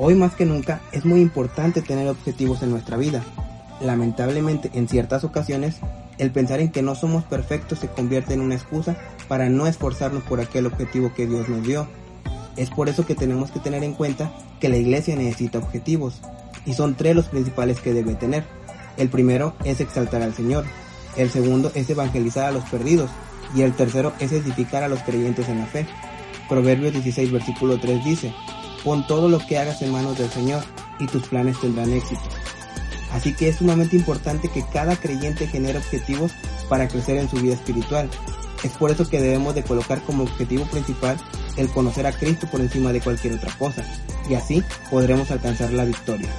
Hoy más que nunca es muy importante tener objetivos en nuestra vida. Lamentablemente en ciertas ocasiones el pensar en que no somos perfectos se convierte en una excusa para no esforzarnos por aquel objetivo que Dios nos dio. Es por eso que tenemos que tener en cuenta que la iglesia necesita objetivos, y son tres los principales que debe tener. El primero es exaltar al Señor, el segundo es evangelizar a los perdidos, y el tercero es edificar a los creyentes en la fe. Proverbios 16 versículo 3 dice, pon todo lo que hagas en manos del Señor, y tus planes tendrán éxito. Así que es sumamente importante que cada creyente genere objetivos para crecer en su vida espiritual. Es por eso que debemos de colocar como objetivo principal el conocer a Cristo por encima de cualquier otra cosa, y así podremos alcanzar la victoria.